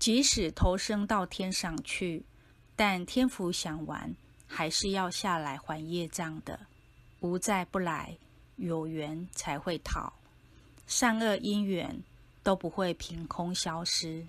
即使投生到天上去，但天福享完，还是要下来还业障的。无债不来，有缘才会讨。善恶因缘都不会凭空消失。